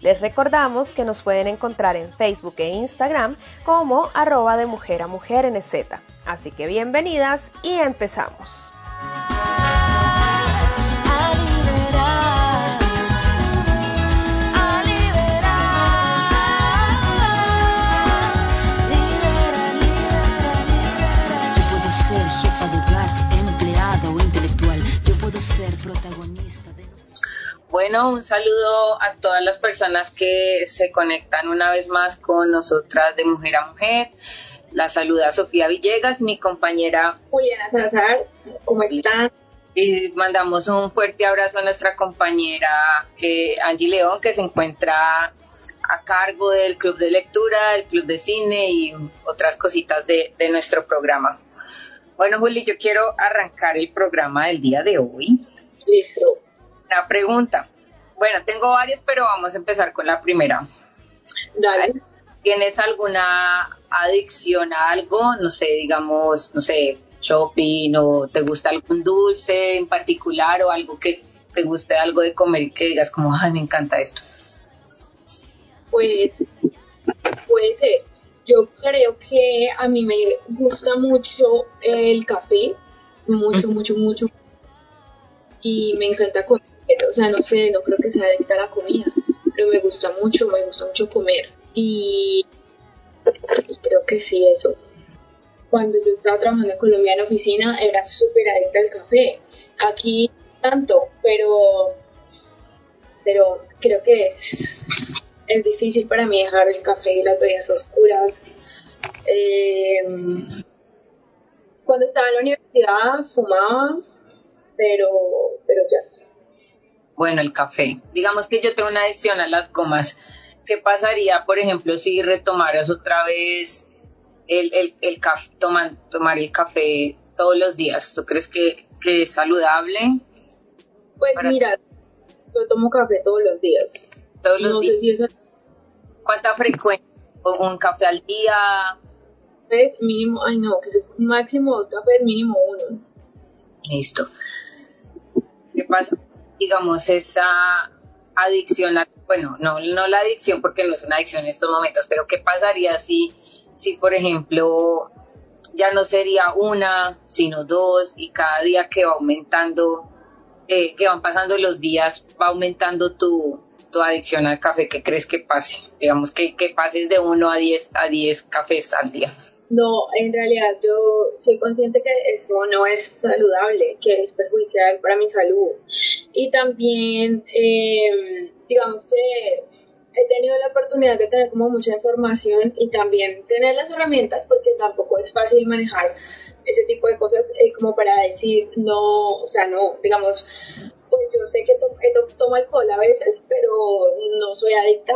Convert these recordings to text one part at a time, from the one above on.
Les recordamos que nos pueden encontrar en Facebook e Instagram como arroba de mujer a mujer NZ. Así que bienvenidas y empezamos. Ser protagonista. Bueno, un saludo a todas las personas que se conectan una vez más con nosotras de Mujer a Mujer. La saluda Sofía Villegas, mi compañera Juliana Salazar. ¿Cómo están? Y mandamos un fuerte abrazo a nuestra compañera que Angie León, que se encuentra a cargo del club de lectura, el club de cine y otras cositas de, de nuestro programa. Bueno, Juli, yo quiero arrancar el programa del día de hoy. Listo. Una pregunta. Bueno, tengo varias, pero vamos a empezar con la primera. Dale. ¿Tienes alguna adicción a algo? No sé, digamos, no sé, shopping o te gusta algún dulce en particular o algo que te guste algo de comer y que digas como, ay, me encanta esto. Pues puede ser. Yo creo que a mí me gusta mucho el café, mucho, mucho, mucho. Y me encanta comer. O sea, no sé, no creo que sea adicta a la comida, pero me gusta mucho, me gusta mucho comer. Y, creo que sí, eso. Cuando yo estaba trabajando en Colombia en oficina, era súper adicta al café. Aquí tanto, pero, pero creo que es, difícil para mí dejar el café y las bebidas oscuras. Eh, cuando estaba en la universidad fumaba, pero, pero ya. Bueno, el café. Digamos que yo tengo una adicción a las comas. ¿Qué pasaría, por ejemplo, si retomaras otra vez el, el, el café, toman, tomar el café todos los días? ¿Tú crees que, que es saludable? Pues Para- mira, yo tomo café todos los días. Todos los no días. sé si es ¿Cuánta frecuencia? ¿Un un café al día? café mínimo, ay no, que es máximo dos cafés, mínimo uno. Listo. ¿Qué pasa? Digamos, esa adicción, bueno, no, no la adicción porque no es una adicción en estos momentos, pero ¿qué pasaría si, si por ejemplo, ya no sería una, sino dos, y cada día que va aumentando, eh, que van pasando los días, va aumentando tu, tu adicción al café? ¿Qué crees que pase? Digamos, que, que pases de uno a diez, a diez cafés al día. No, en realidad yo soy consciente que eso no es saludable, que es perjudicial para mi salud. Y también, eh, digamos que he tenido la oportunidad de tener como mucha información y también tener las herramientas porque tampoco es fácil manejar ese tipo de cosas eh, como para decir no, o sea, no, digamos, pues yo sé que to- eh, to- tomo alcohol a veces, pero no soy adicta.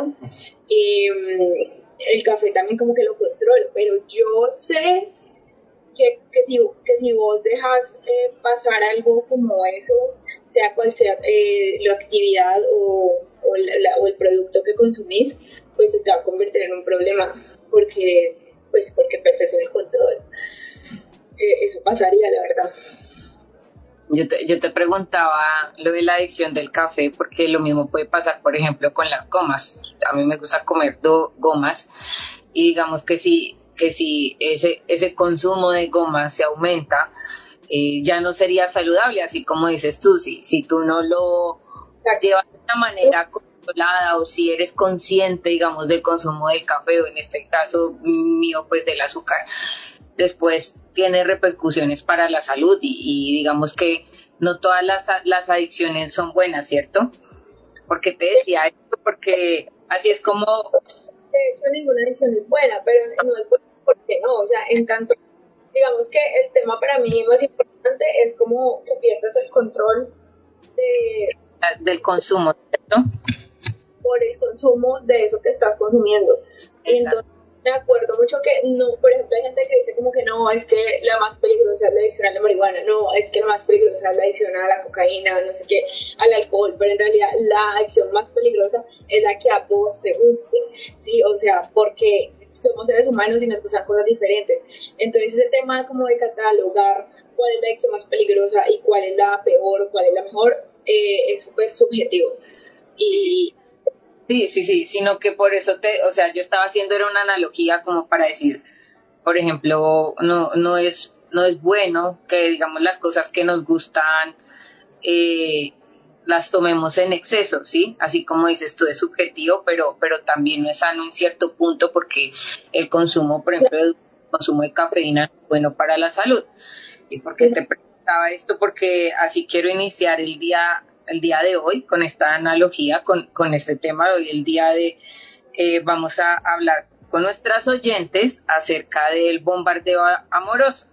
Eh, el café también como que lo controlo, pero yo sé que, que, si, que si vos dejas eh, pasar algo como eso, sea cual sea eh, la actividad o, o, la- o el producto que consumís, pues se te va a convertir en un problema porque, pues porque perdes el control. Eh, eso pasaría, la verdad. Yo te, yo te preguntaba lo de la adicción del café, porque lo mismo puede pasar, por ejemplo, con las gomas. A mí me gusta comer do, gomas y digamos que si, que si ese, ese consumo de gomas se aumenta, eh, ya no sería saludable, así como dices tú, si, si tú no lo llevas de una manera controlada o si eres consciente, digamos, del consumo del café o en este caso mío, pues del azúcar, después tiene repercusiones para la salud y, digamos que no todas las, las, adicciones son buenas, ¿cierto? Porque te decía esto, porque así es como... De hecho, ninguna adicción es buena, pero no es buena porque no, o sea, en tanto, digamos que el tema para mí más importante es como que pierdas el control de... Del consumo, ¿cierto? Por el consumo de eso que estás consumiendo. Entonces me acuerdo mucho que no, por ejemplo, hay gente que dice como que no, es que la más peligrosa es la adicción a la marihuana, no, es que la más peligrosa es la adicción a la cocaína, no sé qué, al alcohol, pero en realidad la adicción más peligrosa es la que a vos te guste, ¿sí? O sea, porque somos seres humanos y nos gustan cosas diferentes. Entonces ese tema como de catalogar cuál es la adicción más peligrosa y cuál es la peor o cuál es la mejor, eh, es súper subjetivo. Y Sí, sí, sí, sino que por eso te, o sea, yo estaba haciendo era una analogía como para decir, por ejemplo, no, no es, no es bueno que digamos las cosas que nos gustan eh, las tomemos en exceso, ¿sí? Así como dices tú, es subjetivo, pero, pero también no es sano en cierto punto porque el consumo, por ejemplo, el consumo de cafeína es bueno para la salud. ¿Y por qué te preguntaba esto? Porque así quiero iniciar el día el día de hoy con esta analogía, con, con este tema de hoy, el día de eh, vamos a hablar con nuestras oyentes acerca del bombardeo amoroso.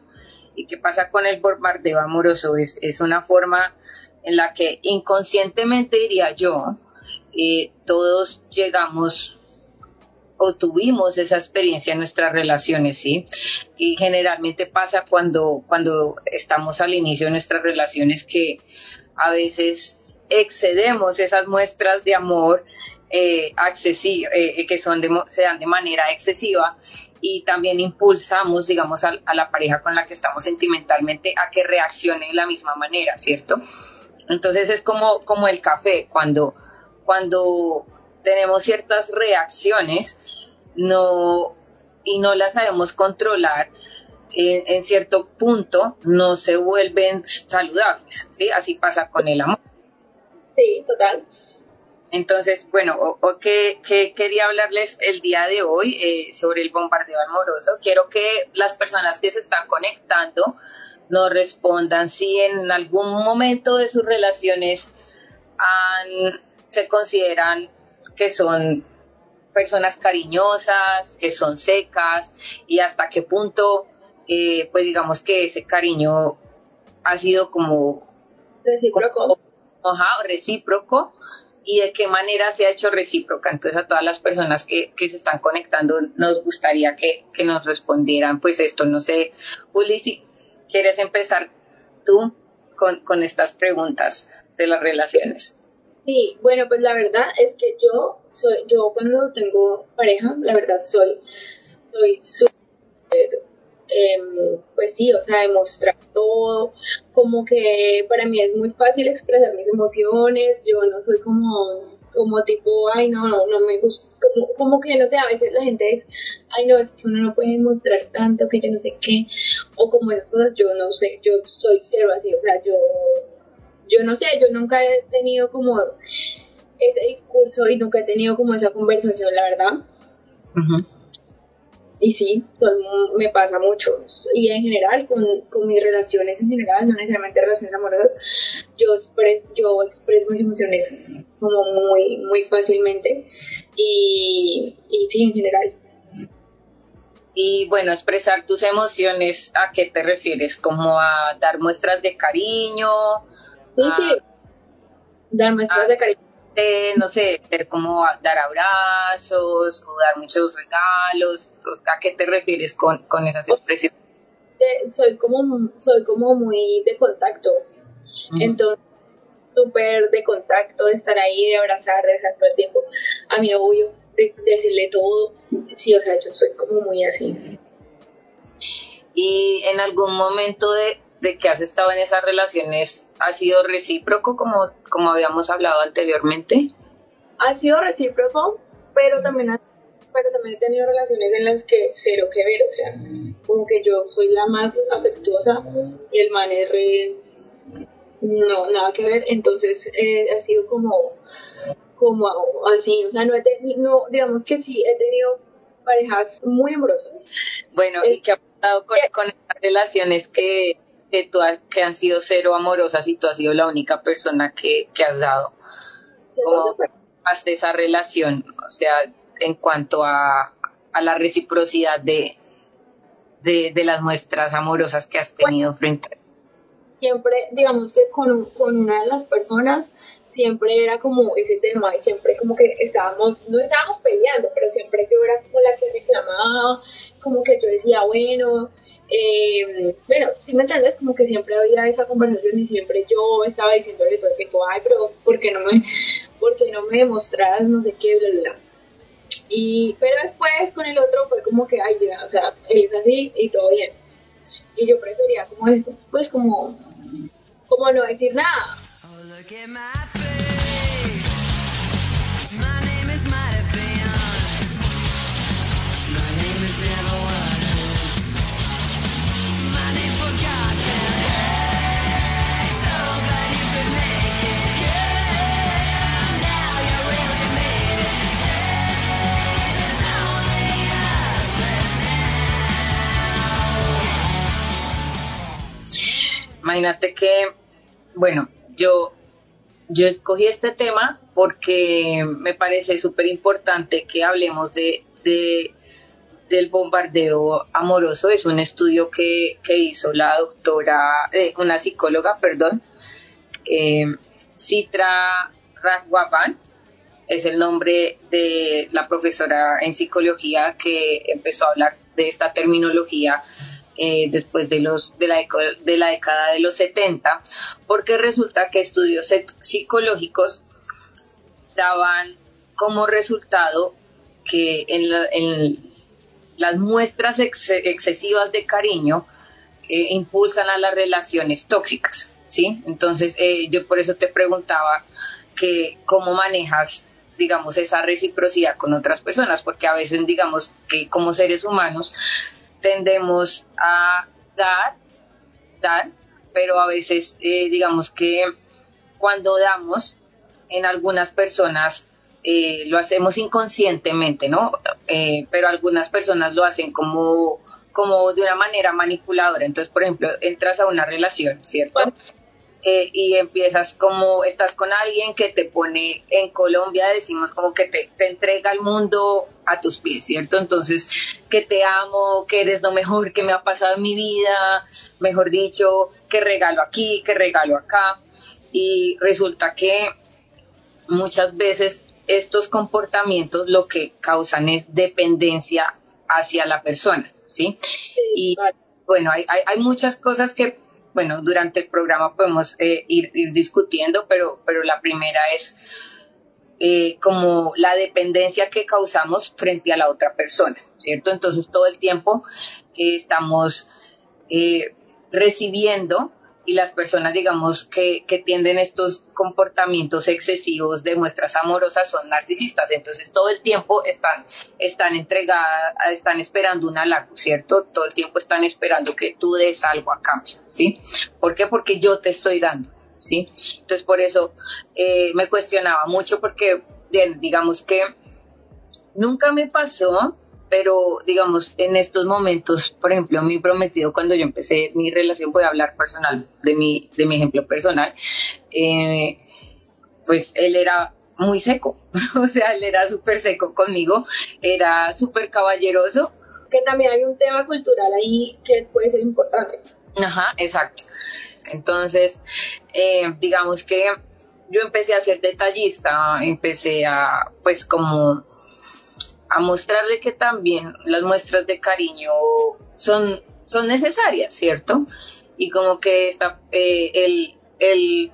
¿Y qué pasa con el bombardeo amoroso? Es, es una forma en la que inconscientemente diría yo, eh, todos llegamos o tuvimos esa experiencia en nuestras relaciones, ¿sí? Y generalmente pasa cuando, cuando estamos al inicio de nuestras relaciones que a veces excedemos esas muestras de amor eh, eh, que son se dan de manera excesiva y también impulsamos, digamos, a, la pareja con la que estamos sentimentalmente a que reaccione de la misma manera, ¿cierto? Entonces es como, como el café, cuando, cuando tenemos ciertas reacciones no, y no las sabemos controlar, en, en, cierto punto no se vuelven saludables, ¿sí? Así pasa con el amor. Sí, total. Entonces, bueno, o, que, quería hablarles el día de hoy eh, sobre el bombardeo amoroso. Quiero que las personas que se están conectando nos respondan si en algún momento de sus relaciones se consideran que son personas cariñosas, que son secas y hasta qué punto, eh, pues digamos que ese cariño ha sido como... Recíproco recíproco y de qué manera se ha hecho recíproca. Entonces a todas las personas que, se están conectando nos gustaría que, nos respondieran pues esto. No sé, Juli, si quieres empezar tú con, con estas preguntas de las relaciones. Sí, bueno, pues la verdad es que yo soy, yo cuando tengo pareja, la verdad soy, soy súper Em, pues sí, o sea, demostrar todo, como que para mí es muy fácil expresar mis emociones, yo no soy como, como tipo, ay no, no, no me gusta, como, como que no sé, a veces la gente es, ay no, uno no puede mostrar tanto, que yo no sé qué, o como esas cosas, yo no sé, yo soy cero así, o sea, yo, yo no sé, yo nunca he tenido como ese discurso y nunca he tenido como esa conversación, la verdad. Y sí, pues, me pasa mucho. Y en general, con, con, mis relaciones en general, no necesariamente relaciones amorosas, yo expreso, yo expreso mis emociones como muy, muy fácilmente. Y, y sí, en general. Y bueno, expresar tus emociones, ¿a qué te refieres? ¿Como a dar muestras de cariño? Sí, sí. Dar muestras de cariño no sé, como dar abrazos o dar muchos regalos? ¿A qué te refieres con, con esas expresiones? soy como soy como muy de contacto. Entonces, súper de contacto, de estar ahí, de abrazar, de estar todo el tiempo. A mi novio, de decirle todo. Sí, o sea, yo soy como muy así. Y en algún momento de, de que has estado en esas relaciones, ¿ha sido recíproco como, como habíamos hablado anteriormente? Ha sido recíproco, pero también, ha- pero también he tenido relaciones en las que cero que ver, o sea, como que yo soy la más afectuosa y el man es re... No, nada que ver, entonces eh, ha sido como, como así, o sea, no he tenido, no, digamos que sí, he tenido parejas muy amorosas. Bueno, ¿y qué ha pasado con, con estas relaciones que, que, tú has- que han sido cero amorosas y tú has sido la única persona que, que has dado? ¿Cómo hasta esa relación? O sea, en cuanto a, a la reciprocidad de, de, de las muestras amorosas que has tenido frente a siempre, digamos que con, con una de las personas, siempre era como ese tema y siempre como que estábamos, no estábamos peleando, pero siempre yo era como la que reclamaba, como que yo decía, bueno, eh, bueno, si me entiendes, como que siempre había esa conversación y siempre yo estaba diciéndole todo el tiempo, ay, pero ¿por qué no me, por no me demostras no sé qué, bla, bla? Y, pero después con el otro fue como que, ay, ya, o sea, él es así y todo bien. Y yo prefería como pues como, como no decir nada. Imagínate que, bueno, yo, yo escogí este tema porque me parece súper importante que hablemos de, de- del bombardeo amoroso. Es un estudio que, que hizo la doctora, eh, una psicóloga, perdón, eh, Citra Raghavan, es el nombre de la profesora en psicología que empezó a hablar de esta terminología eh, después de, los, de, la de la década de los 70, porque resulta que estudios psic- psicológicos daban como resultado que las muestras ex- excesivas de cariño eh, impulsan a las relaciones tóxicas, ¿sí? Entonces, eh, yo por eso te preguntaba que cómo manejas, digamos, esa reciprocidad con otras personas, porque a veces, digamos, que como seres humanos tendemos a dar, dar, pero a veces, eh, digamos que cuando damos, en algunas personas eh, lo hacemos inconscientemente, ¿no? Eh, pero algunas personas lo hacen como, como de una manera manipuladora. Entonces, por ejemplo, entras a una relación, ¿cierto? Eh, y empiezas como, estás con alguien que te pone, en Colombia decimos como que te, te entrega el mundo a tus pies, ¿cierto? Entonces, que te amo, que eres lo mejor que me ha pasado en mi vida, mejor dicho, que regalo aquí, que regalo acá. Y resulta que muchas veces estos comportamientos lo que causan es dependencia hacia la persona, ¿sí? Y bueno, hay, hay, hay muchas cosas que, bueno, durante el programa podemos eh, ir, discutiendo, pero, pero la primera es eh, como la dependencia que causamos frente a la otra persona, ¿cierto? Entonces todo el tiempo eh, estamos recibiendo y las personas, digamos, que, que tienden estos comportamientos excesivos de muestras amorosas son narcisistas. Entonces, todo el tiempo están, están entregadas, están esperando un halago, ¿cierto? Todo el tiempo están esperando que tú des algo a cambio, ¿sí? ¿Por qué? Porque yo te estoy dando, ¿sí? Entonces, por eso eh, me cuestionaba mucho porque, digamos que nunca me pasó pero digamos, en estos momentos, por ejemplo, mi prometido, cuando yo empecé mi relación, voy a hablar personal, de mi, de mi ejemplo personal, eh, pues él era muy seco, o sea, él era súper seco conmigo, era súper caballeroso. Que también hay un tema cultural ahí que puede ser importante. Ajá, exacto. Entonces, eh, digamos que yo empecé a ser detallista, empecé a, pues como a mostrarle que también las muestras de cariño son, son necesarias, ¿cierto? Y como que está, eh, él, él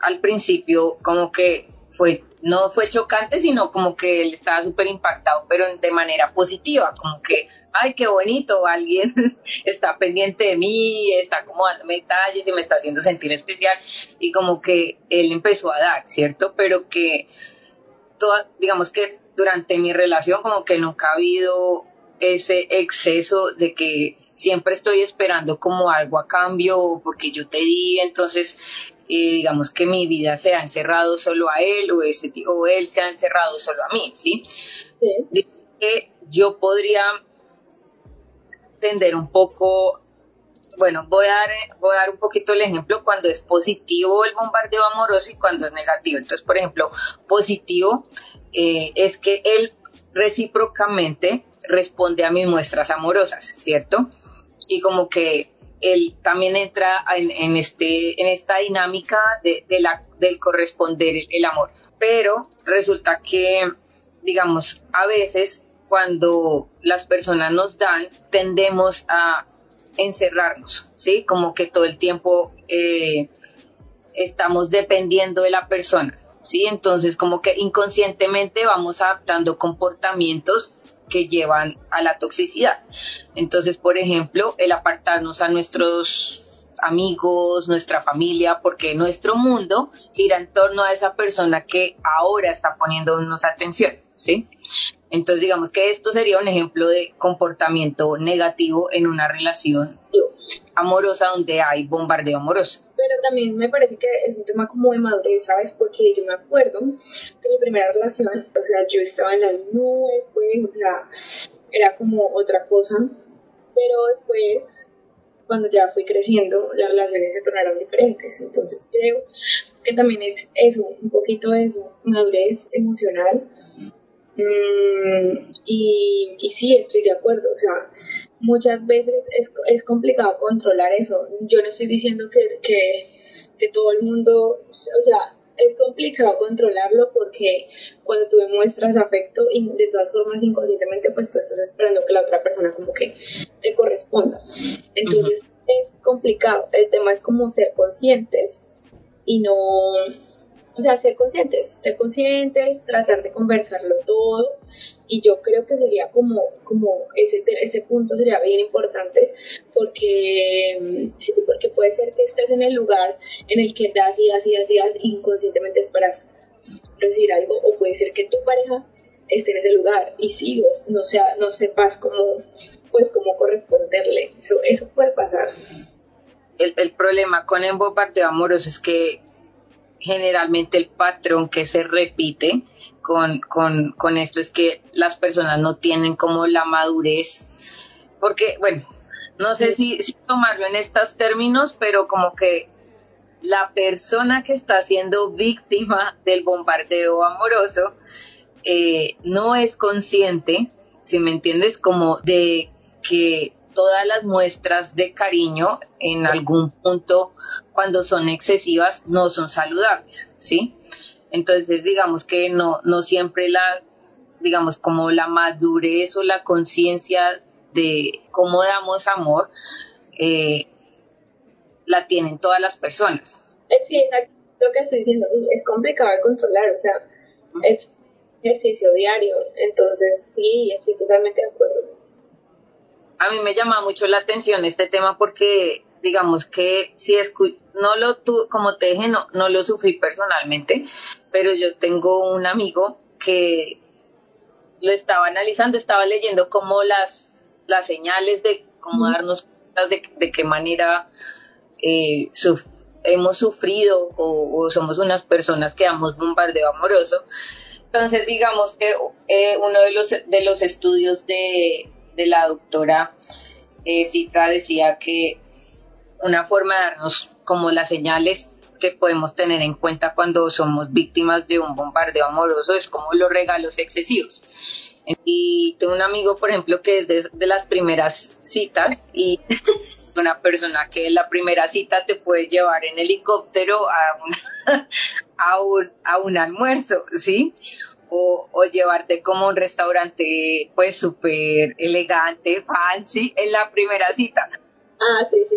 al principio como que fue no fue chocante, sino como que él estaba súper impactado, pero de manera positiva, como que, ay, qué bonito, alguien está pendiente de mí, está como dándome detalles y me está haciendo sentir especial, y como que él empezó a dar, ¿cierto? Pero que, toda, digamos que durante mi relación como que nunca ha habido ese exceso de que siempre estoy esperando como algo a cambio porque yo te di, entonces digamos que mi vida se ha encerrado solo a él o, este, o él se ha encerrado solo a mí, ¿sí? sí. Que yo podría tender un poco, bueno, voy a, dar, voy a dar un poquito el ejemplo cuando es positivo el bombardeo amoroso y cuando es negativo. Entonces, por ejemplo, positivo eh, es que él recíprocamente responde a mis muestras amorosas, ¿cierto? Y como que él también entra en, este, en esta dinámica de, la, del corresponder el, amor. Pero resulta que, digamos, a veces cuando las personas nos dan, tendemos a encerrarnos, ¿sí? Como que todo el tiempo eh, estamos dependiendo de la persona, ¿sí? Entonces, como que inconscientemente vamos adaptando comportamientos que llevan a la toxicidad. Entonces, por ejemplo, el apartarnos a nuestros amigos, nuestra familia, porque nuestro mundo gira en torno a esa persona que ahora está poniéndonos atención, ¿sí? Entonces, digamos que esto sería un ejemplo de comportamiento negativo en una relación amorosa donde hay bombardeo amoroso pero también me parece que es un tema como de madurez, ¿sabes? Porque yo me acuerdo que mi primera relación, o sea, yo estaba en las nubes, pues, o sea, era como otra cosa, pero después, cuando ya fui creciendo, las relaciones se tornaron diferentes, entonces creo que también es eso, un poquito de madurez emocional, mm, y, y sí, estoy de acuerdo, o sea, muchas veces es, es complicado controlar eso. Yo no estoy diciendo que, que, todo el mundo, o sea, es complicado controlarlo porque cuando tú demuestras afecto y de todas formas inconscientemente pues tú estás esperando que la otra persona como que te corresponda. Entonces es complicado. El tema es como ser conscientes y no, o sea, ser conscientes, ser conscientes, tratar de conversarlo todo y yo creo que sería como, como ese, ese punto sería bien importante porque, mm, sí, porque puede ser que estés en el lugar en el que das y das y das y das inconscientemente esperas recibir algo o puede ser que tu pareja esté en ese lugar y sí, no, sea, no sepas cómo, pues, cómo corresponderle. Eso, eso puede pasar. El, el problema con el bombardeo amoroso es que generalmente el patrón que se repite con, esto es que las personas no tienen como la madurez, porque, bueno, no sé si, tomarlo en estos términos, pero como que la persona que está siendo víctima del bombardeo amoroso eh, no es consciente, si me entiendes, como de que todas las muestras de cariño en algún punto cuando son excesivas no son saludables, ¿sí? Entonces, digamos que no, no siempre la, digamos, como la madurez o la conciencia de cómo damos amor, eh, la tienen todas las personas. Sí, exacto lo que estoy diciendo, es complicado de controlar, o sea, es ejercicio diario, entonces sí, estoy totalmente de acuerdo. A mí me llama mucho la atención este tema porque digamos que si no lo tu, como te dije, no, no lo sufrí personalmente, pero yo tengo un amigo que lo estaba analizando, estaba leyendo como las, las señales de cómo darnos cuenta de, de qué manera eh, hemos sufrido o, somos unas personas que damos bombardeo amoroso. Entonces, digamos que eh, uno de los, de los estudios de, de la doctora eh, Citra decía que una forma de darnos como las señales que podemos tener en cuenta cuando somos víctimas de un bombardeo amoroso es como los regalos excesivos. Y tengo un amigo, por ejemplo, que es de, las primeras citas y una persona que en la primera cita te puede llevar en helicóptero a, un, a un almuerzo, ¿sí? O, o, llevarte como un restaurante pues súper elegante, fancy, en la primera cita. Ah, sí, sí.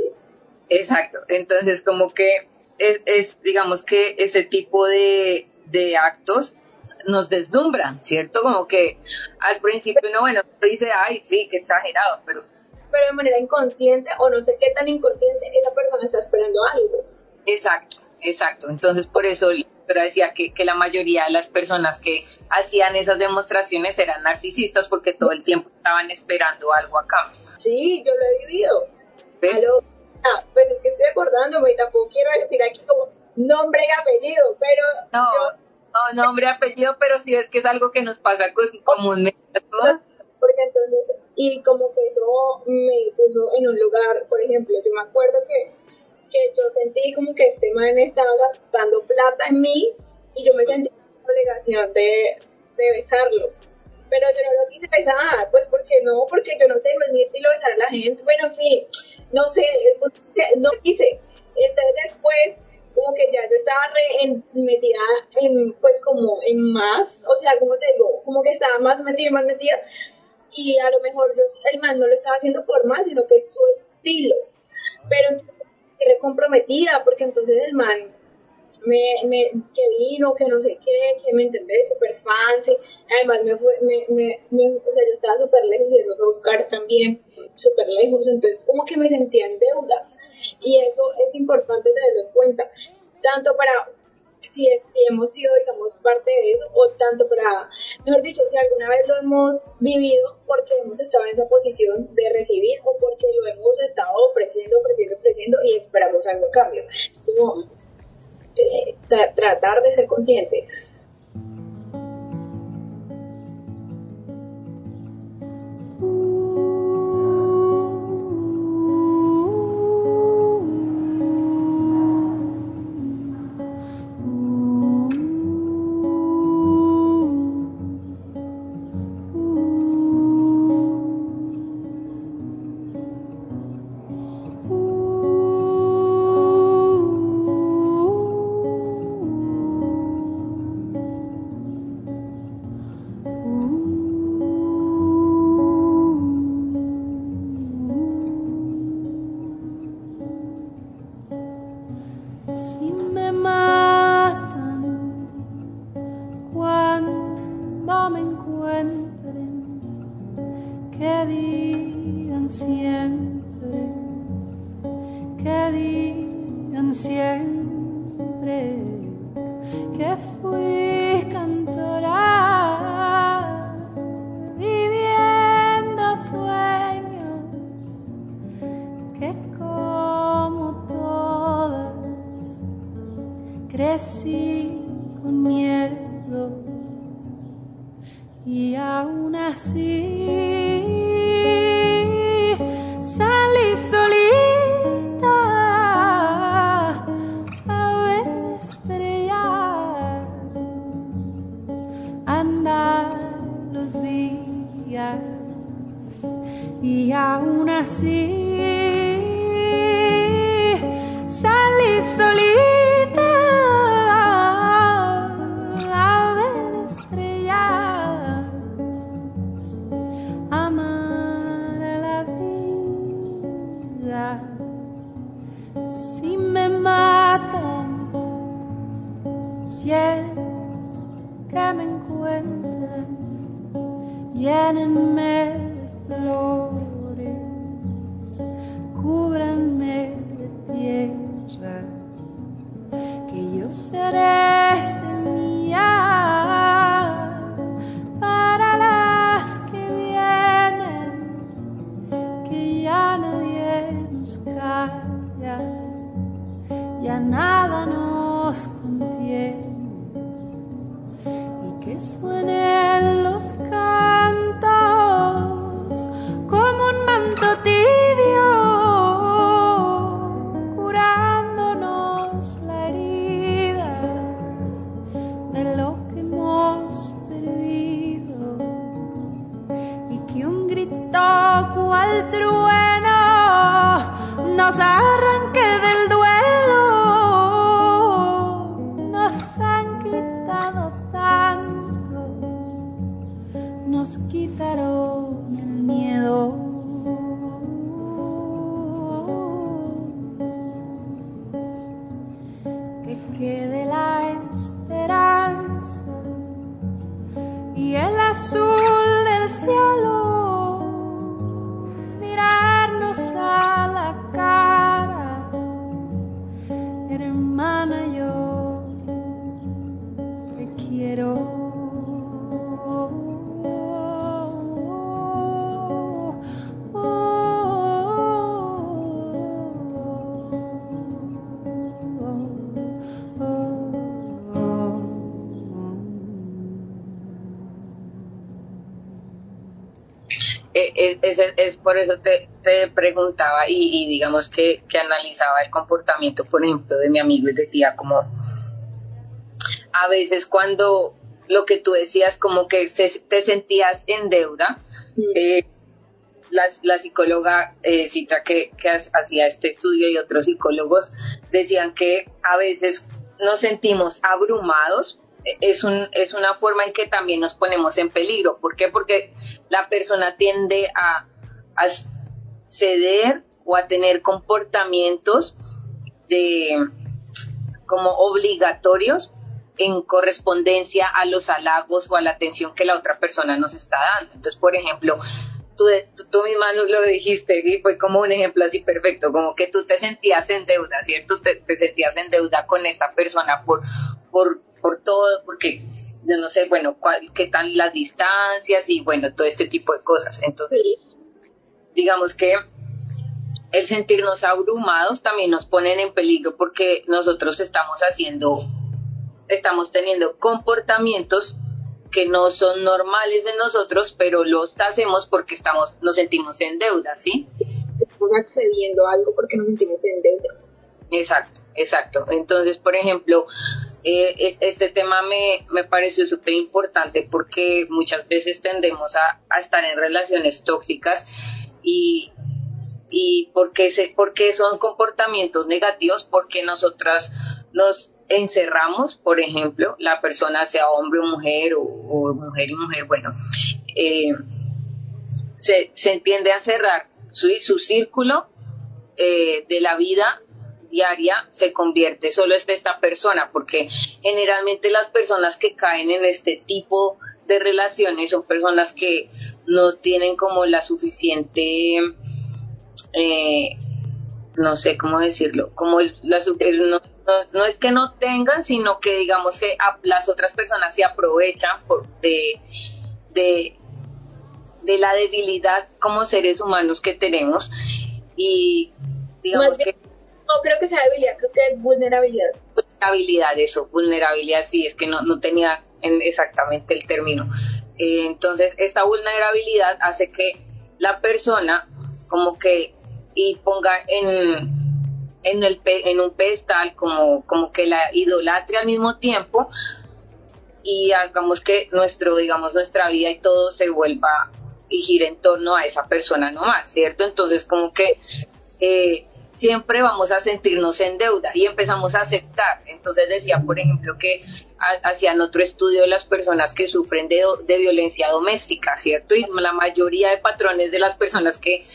Exacto, entonces como que es, digamos que ese tipo de, actos nos deslumbra, ¿cierto? Como que al principio uno, bueno, dice, ay, sí, qué exagerado, pero... Pero de manera inconsciente o no sé qué tan inconsciente esa persona está esperando algo. Exacto, exacto. Entonces por eso pero decía que, que, la mayoría de las personas que hacían esas demostraciones eran narcisistas porque todo el tiempo estaban esperando algo a cambio. Sí, yo lo he vivido. ¿Ves? Ah, pues es que estoy acordándome, tampoco quiero decir aquí como nombre y apellido, pero... No, no, nombre y apellido, pero sí es que es algo que nos pasa comúnmente Porque entonces, y como que eso me puso en un lugar, por ejemplo, yo me acuerdo que que yo sentí como que este man estaba gastando plata en mí y yo me sentí la obligación de, de besarlo. Pero yo no lo quise besar, pues porque no, porque yo no sé, no es mi estilo besar a la gente. Bueno, en fin, no sé, no quise. Entonces después, como que ya yo estaba re en, metida en, pues como en más, o sea, como te digo, como que estaba más metida, más metida. Y a lo mejor yo, el man no lo estaba haciendo por más, sino que es su estilo. Pero comprometida, porque entonces el man me, que vino, que no sé qué, que me entendés, súper fancy, además me fue, me, me, o sea, yo estaba súper lejos y él fue a buscar también súper lejos, entonces como que me sentía en deuda, y eso es importante tenerlo en cuenta, tanto para si, si hemos sido, digamos, parte de eso, o tanto para, mejor dicho, si alguna vez lo hemos vivido porque hemos estado en esa posición de recibir o porque lo hemos estado ofreciendo, ofreciendo, ofreciendo y esperamos algo a cambio. Como eh, tratar de ser conscientes. Es, por eso te, te preguntaba y, y, digamos que, que analizaba el comportamiento, por ejemplo, de mi amigo y decía como, a veces cuando lo que tú decías, como que te sentías en deuda, eh, la, la, psicóloga eh, Citra que, que hacía este estudio y otros psicólogos decían que a veces nos sentimos abrumados es, un, es una forma en que también nos ponemos en peligro. ¿Por qué? Porque la persona tiende a, a ceder o a tener comportamientos de como obligatorios en correspondencia a los halagos o a la atención que la otra persona nos está dando. Entonces, por ejemplo, tú, tú, misma nos lo dijiste y fue como un ejemplo así perfecto, como que tú te sentías en deuda, ¿cierto? Te, sentías en deuda con esta persona por, por por todo, porque yo no sé, bueno, qué tan las distancias y bueno, todo este tipo de cosas. Entonces, digamos que el sentirnos abrumados también nos ponen en peligro porque nosotros estamos haciendo, estamos teniendo comportamientos que no son normales en nosotros, pero los hacemos porque estamos, nos sentimos en deuda, ¿sí? Estamos accediendo a algo porque nos sentimos en deuda. Exacto, exacto. Entonces, por ejemplo, eh, este tema me, me pareció súper importante porque muchas veces tendemos a, estar en relaciones tóxicas y, y porque, se, porque son comportamientos negativos, porque nosotras nos encerramos, por ejemplo, la persona sea hombre o mujer o, mujer y mujer, bueno, eh, se, se entiende a cerrar su, su círculo eh, de la vida diaria se convierte solo es esta persona, porque generalmente las personas que caen en este tipo de relaciones son personas que no tienen como la suficiente, eh, no sé cómo decirlo, como la no, no, es que no tengan, sino que digamos que las otras personas se aprovechan por, de, de, de la debilidad como seres humanos que tenemos y digamos que no creo que sea debilidad, creo que es vulnerabilidad. Vulnerabilidad, eso, vulnerabilidad, sí, es que no, no tenía exactamente el término. Entonces, esta vulnerabilidad hace que la persona como que y ponga en, en, el, en un pedestal como, como que la idolatre al mismo tiempo y hagamos que nuestro, digamos, nuestra vida y todo se vuelva y gire en torno a esa persona nomás, ¿cierto? Entonces como que eh, siempre vamos a sentirnos en deuda y empezamos a aceptar. Entonces decía, por ejemplo, que hacían otro estudio de las personas que sufren de, de, violencia doméstica, ¿cierto? Y la mayoría de patrones de las personas que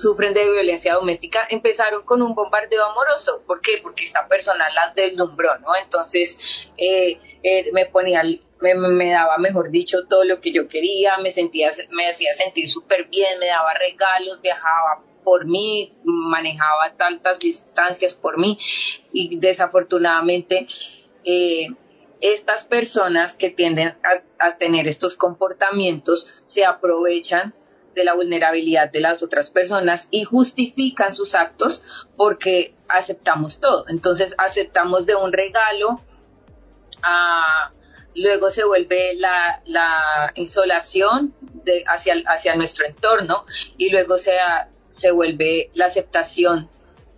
sufren de violencia doméstica empezaron con un bombardeo amoroso. ¿Por qué? Porque esta persona las deslumbró, ¿no? Entonces eh, eh, me ponía me, daba, mejor dicho, todo lo que yo quería, me sentía, me hacía sentir súper bien, me daba regalos, viajaba por mí, manejaba tantas distancias por mí y desafortunadamente eh, estas personas que tienden a, tener estos comportamientos se aprovechan de la vulnerabilidad de las otras personas y justifican sus actos porque aceptamos todo. Entonces aceptamos de un regalo luego se vuelve la, la insolación de, hacia, hacia nuestro entorno y luego se, se vuelve la aceptación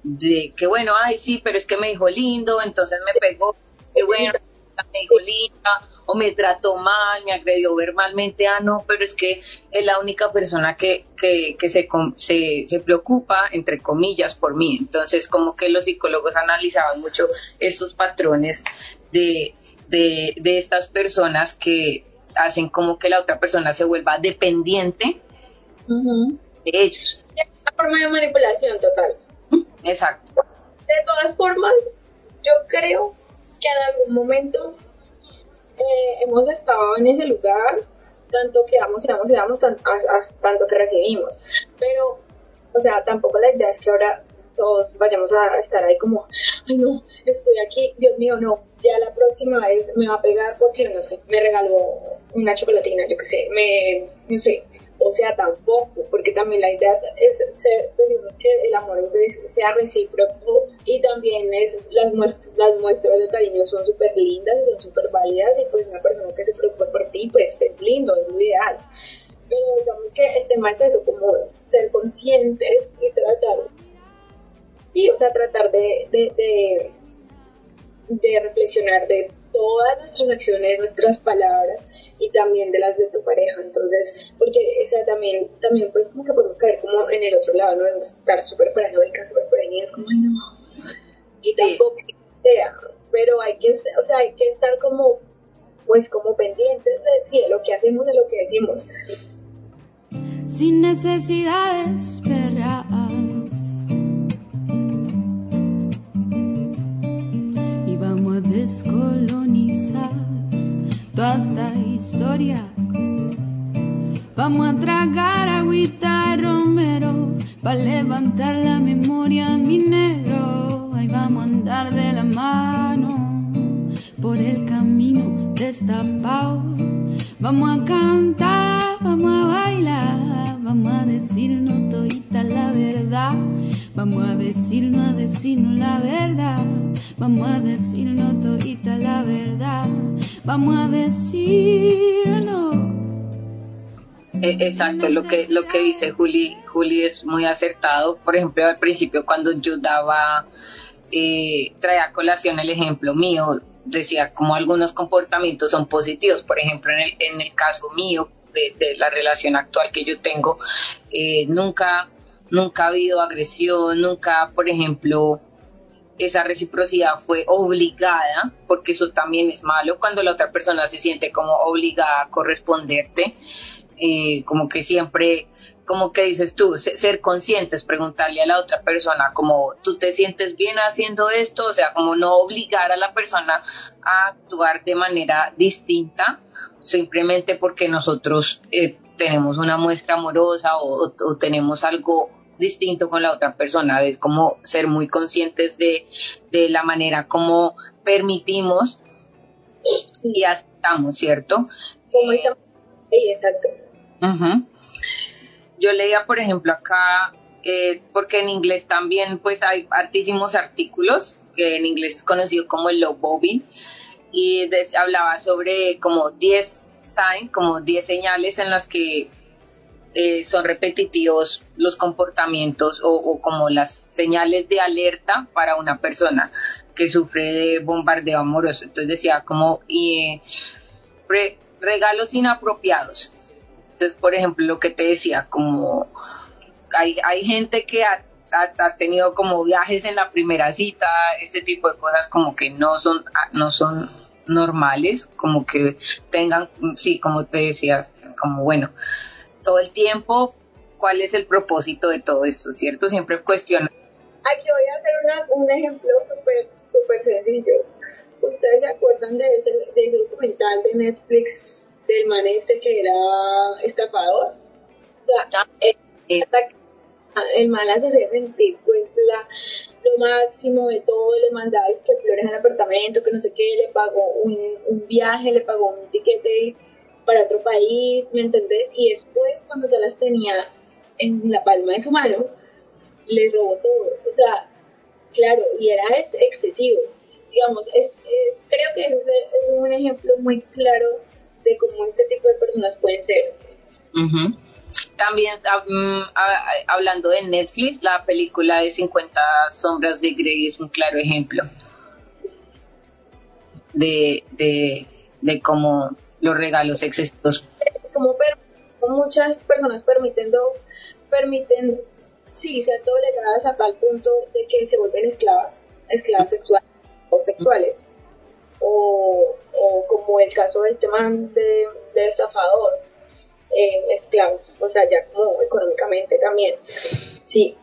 de que bueno, ay sí, pero es que me dijo lindo, entonces me pegó, que bueno, me dijo linda, o me trató mal, me agredió verbalmente, ah no, pero es que es la única persona que, que, que se, se, se, preocupa, entre comillas, por mí. Entonces como que los psicólogos analizaban mucho estos patrones de, de, de estas personas que hacen como que la otra persona se vuelva dependiente de ellos forma de manipulación total. Exacto. De todas formas, yo creo que en algún momento eh, hemos estado en ese lugar, tanto que damos y damos y damos, tanto, tanto que recibimos. Pero, o sea, tampoco la idea es que ahora todos vayamos a estar ahí como, ay no, estoy aquí, Dios mío, no, ya la próxima vez me va a pegar porque, no sé, me regaló una chocolatina, yo qué sé, me, no sé, o sea, tampoco, porque también la idea es ser, pues, que el amor sea recíproco y también es las, muestras, las muestras de cariño son súper lindas y son súper válidas y pues una persona que se preocupa por ti, pues es lindo, es lo ideal. pero digamos que el tema es eso, como ser conscientes y tratar, sí, o sea, tratar de, de, de, de reflexionar de todas nuestras acciones, nuestras palabras y también de las de tu pareja. Entonces, porque esa también, también pues como que podemos caer como en el otro lado, ¿no? En estar súper paranoica, súper es como, ay no. Y tampoco sea, pero hay que, o sea, hay que estar como, pues como pendientes de, sí, de lo que hacemos, de lo que decimos. Sin necesidades esperar historia. Vamos a tragar agüita de romero para levantar la memoria, mi negro. Ahí vamos a andar de la mano por el camino destapado. Vamos a cantar, vamos a bailar, vamos a decirnos todita la verdad. Vamos a decirnos, a decirnos la verdad. Vamos a decirnos todita la verdad. Vamos a decirnos. Exacto, lo que, lo que dice Juli, Juli es muy acertado. Por ejemplo, al principio cuando yo daba, eh, traía colación el ejemplo mío, decía como algunos comportamientos son positivos. Por ejemplo, en el, en el caso mío, de, de la relación actual que yo tengo, eh, nunca, nunca ha habido agresión, nunca, por ejemplo, esa reciprocidad fue obligada, porque eso también es malo cuando la otra persona se siente como obligada a corresponderte, eh, como que siempre, como que dices tú, ser conscientes, preguntarle a la otra persona como tú te sientes bien haciendo esto, o sea, como no obligar a la persona a actuar de manera distinta, simplemente porque nosotros eh, tenemos una muestra amorosa o, o tenemos algo distinto con la otra persona, de cómo ser muy conscientes de, de la manera como permitimos y aceptamos, ¿cierto? Como exacto. Yo leía, por ejemplo, acá, eh, porque en inglés también pues hay hartísimos artículos, que en inglés es conocido como el love bobbing, y hablaba sobre como 10 signs, como 10 señales en las que eh, son repetitivos los comportamientos o, como las señales de alerta para una persona que sufre de bombardeo amoroso. Entonces decía como eh, regalos inapropiados. Entonces, por ejemplo, lo que te decía, como hay, hay gente que ha, ha, tenido como viajes en la primera cita, este tipo de cosas como que no son, no son normales, como que tengan, sí, como te decía, como bueno, todo el tiempo cuál es el propósito de todo esto, ¿cierto? Siempre cuestiona. Aquí voy a hacer un ejemplo súper super sencillo. ¿Ustedes se acuerdan de ese, de ese documental de Netflix del man este que era estafador? O sea, ah, eh, eh. el mal hace sentir pues la, lo máximo de todo, le mandaba que flores al apartamento, que no sé qué, le pagó un, un viaje, le pagó un tiquete para otro país, ¿me entendés? Y después, cuando ya las tenía en la palma de su mano, les robó todo. O sea, claro, y era excesivo. Digamos, es, creo que ese es un ejemplo muy claro de cómo este tipo de personas pueden ser. También ah, mm, ah, hablando de Netflix, la película de 50 sombras de Grey es un claro ejemplo de, de, de cómo los regalos excesivos. Como, muchas personas permitiendo, permiten, sí, ser doblegadas a tal punto de que se vuelven esclavas, esclavas sexuales o sexuales. O, o como el caso del tema de, de estafador, eh, esclavos, o sea, ya como económicamente también. Sí,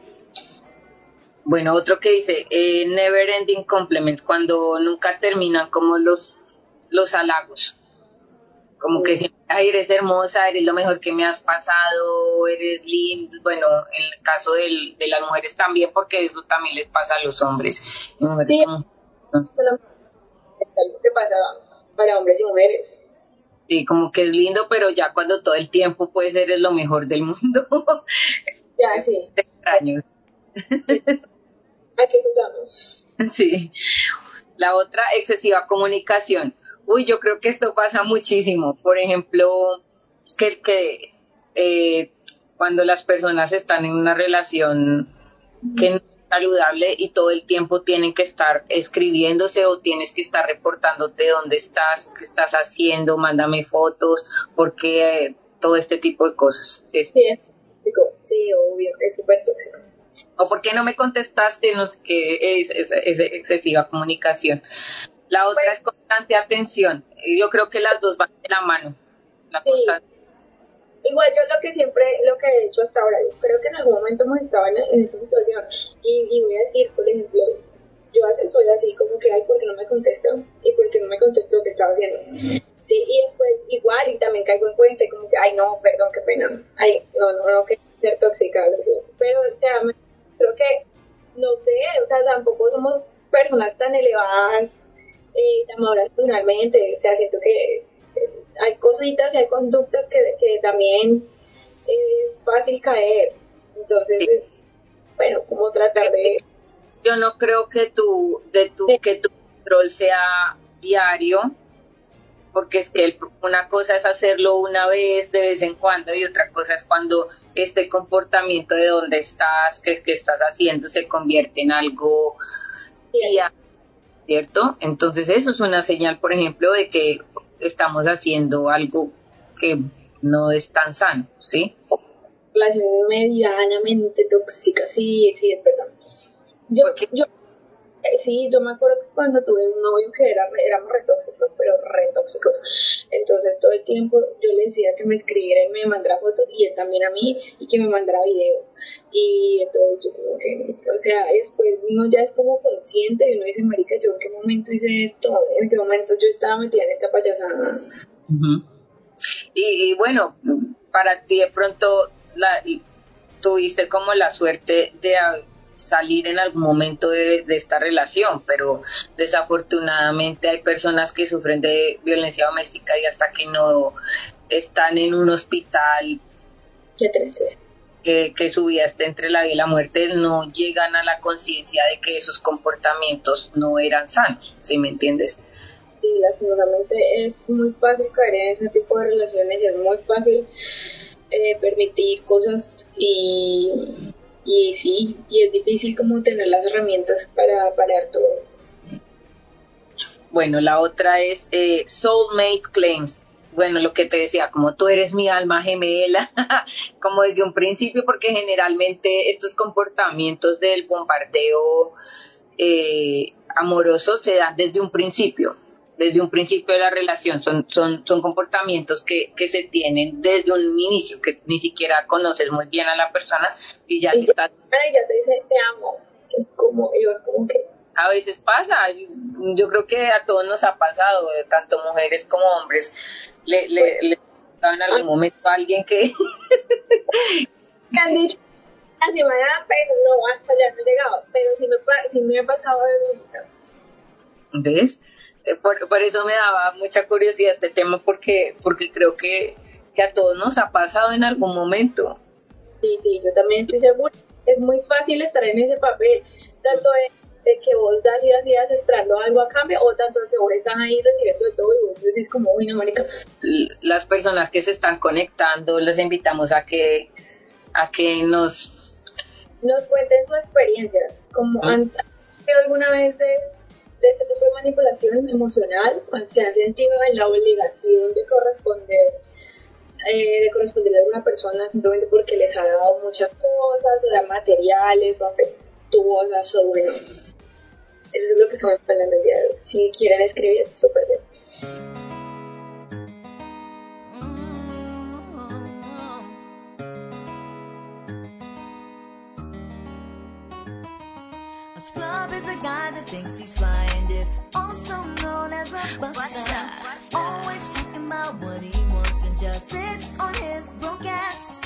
bueno, otro que dice, eh, never ending compliments, cuando nunca terminan como los, los halagos. Como que siempre, eres hermosa, eres lo mejor que me has pasado, eres lindo, bueno, en el caso del, de las mujeres también, porque eso también les pasa a los hombres. Sí, que pasa para hombres y mujeres. Sí, como que es lindo, pero ya cuando todo el tiempo puede ser lo mejor del mundo. ya, sí. Te extraño. ¿A qué jugamos? Sí. La otra, excesiva comunicación Uy, yo creo que esto pasa muchísimo. Por ejemplo, que, que eh, cuando las personas están en una relación que no es saludable y todo el tiempo tienen que estar escribiéndose o tienes que estar reportándote dónde estás, qué estás haciendo, mándame fotos, porque eh, todo este tipo de cosas. Es, Sí, es tóxico, sí, obvio, es súper tóxico. o por qué no me contestaste, no sé qué, es, es- es excesiva comunicación. La otra es constante atención. Yo creo que las dos van de la mano. La Sí. constante. Igual yo lo que siempre, lo que he hecho hasta ahora, yo creo que en algún momento hemos estado en, esta situación y, y voy a decir, por ejemplo, yo a veces soy así como que, ay, ¿por qué no me contestó? ¿Y por qué no me contestó qué estaba haciendo? Sí, y después igual y también caigo en cuenta y como que, ay, no, perdón, qué pena, ay, no, no, no, que ser tóxica, lo siento. Pero, o sea, creo que, no sé, o sea, tampoco somos personas tan elevadas, eh, tan maduras personalmente, o sea, siento que hay cositas y hay conductas que, que también es fácil caer. Entonces, Sí. es, bueno, como tratar de... Yo no creo que tu, de tu, que tu control sea diario, porque es que el- una cosa es hacerlo una vez de vez en cuando y otra cosa es cuando este comportamiento de donde estás, que, que estás haciendo, se convierte en algo diario, ¿cierto? Entonces eso es una señal, por ejemplo, de que estamos haciendo algo que no es tan sano, ¿sí? relación medianamente tóxica, sí, sí, es verdad. Yo, eh, sí, yo me acuerdo que cuando tuve un novio que era, éramos re tóxicos, pero re tóxicos, entonces todo el tiempo yo le decía que me escribiera y me mandara fotos y él también a mí y que me mandara videos. Y entonces yo como que, o sea, después uno ya es como consciente y uno dice, marica, yo en qué momento hice esto, en qué momento yo estaba metida en esta payasada. Y, y bueno, para ti de pronto la, tuviste como la suerte de salir en algún momento de, de esta relación, pero desafortunadamente hay personas que sufren de violencia doméstica y hasta que no están en un hospital Qué que, que su vida esté entre la vida y la muerte, no llegan a la conciencia de que esos comportamientos no eran sanos, ¿sí me entiendes? Sí, lastimosamente es muy fácil caer en ese tipo de relaciones y es muy fácil eh, permitir cosas y, y sí, y es difícil como tener las herramientas para parar todo. Bueno, la otra es eh, soulmate claims. Bueno, lo que te decía, como tú eres mi alma gemela, como desde un principio, porque generalmente estos comportamientos del bombardeo eh, amoroso se dan desde un principio, desde un principio de la relación. Son, son, son comportamientos que, que se tienen desde un inicio, que ni siquiera conoces muy bien a la persona y ya Y le ya- estás Ay, ya te dice te amo, como ellos como que a veces pasa, yo creo que a todos nos ha pasado, eh, tanto mujeres como hombres, le, le, le ha en algún momento a alguien que me han dicho la semana, pero no, hasta ya no he llegado, pero sí me, pa- sí me ha pasado de. ¿Ves? Por, por eso me daba mucha curiosidad este tema porque, porque creo que, que a todos nos ha pasado en algún momento. Sí, sí, yo también estoy segura. Es muy fácil estar en ese papel, tanto de, de que vos das y das y das esperando algo a cambio, o tanto de que vos estás ahí recibiendo de todo y vos decís como, uy, no, marica, Las personas que se están conectando, les invitamos a que, a que nos... nos cuenten sus experiencias, como Ah. han alguna vez de, de este tipo de manipulación emocional, o se han sentido en la obligación de corresponder, eh, de corresponderle a alguna persona simplemente porque les ha dado muchas cosas, sea materiales o afectuosas, o bueno, eso es lo que estamos hablando el día de hoy. Si quieren escribir, súper bien. Scrub is a guy that thinks he's fly and is also known as a buster. Always talking about what he wants and just sits on his broke ass.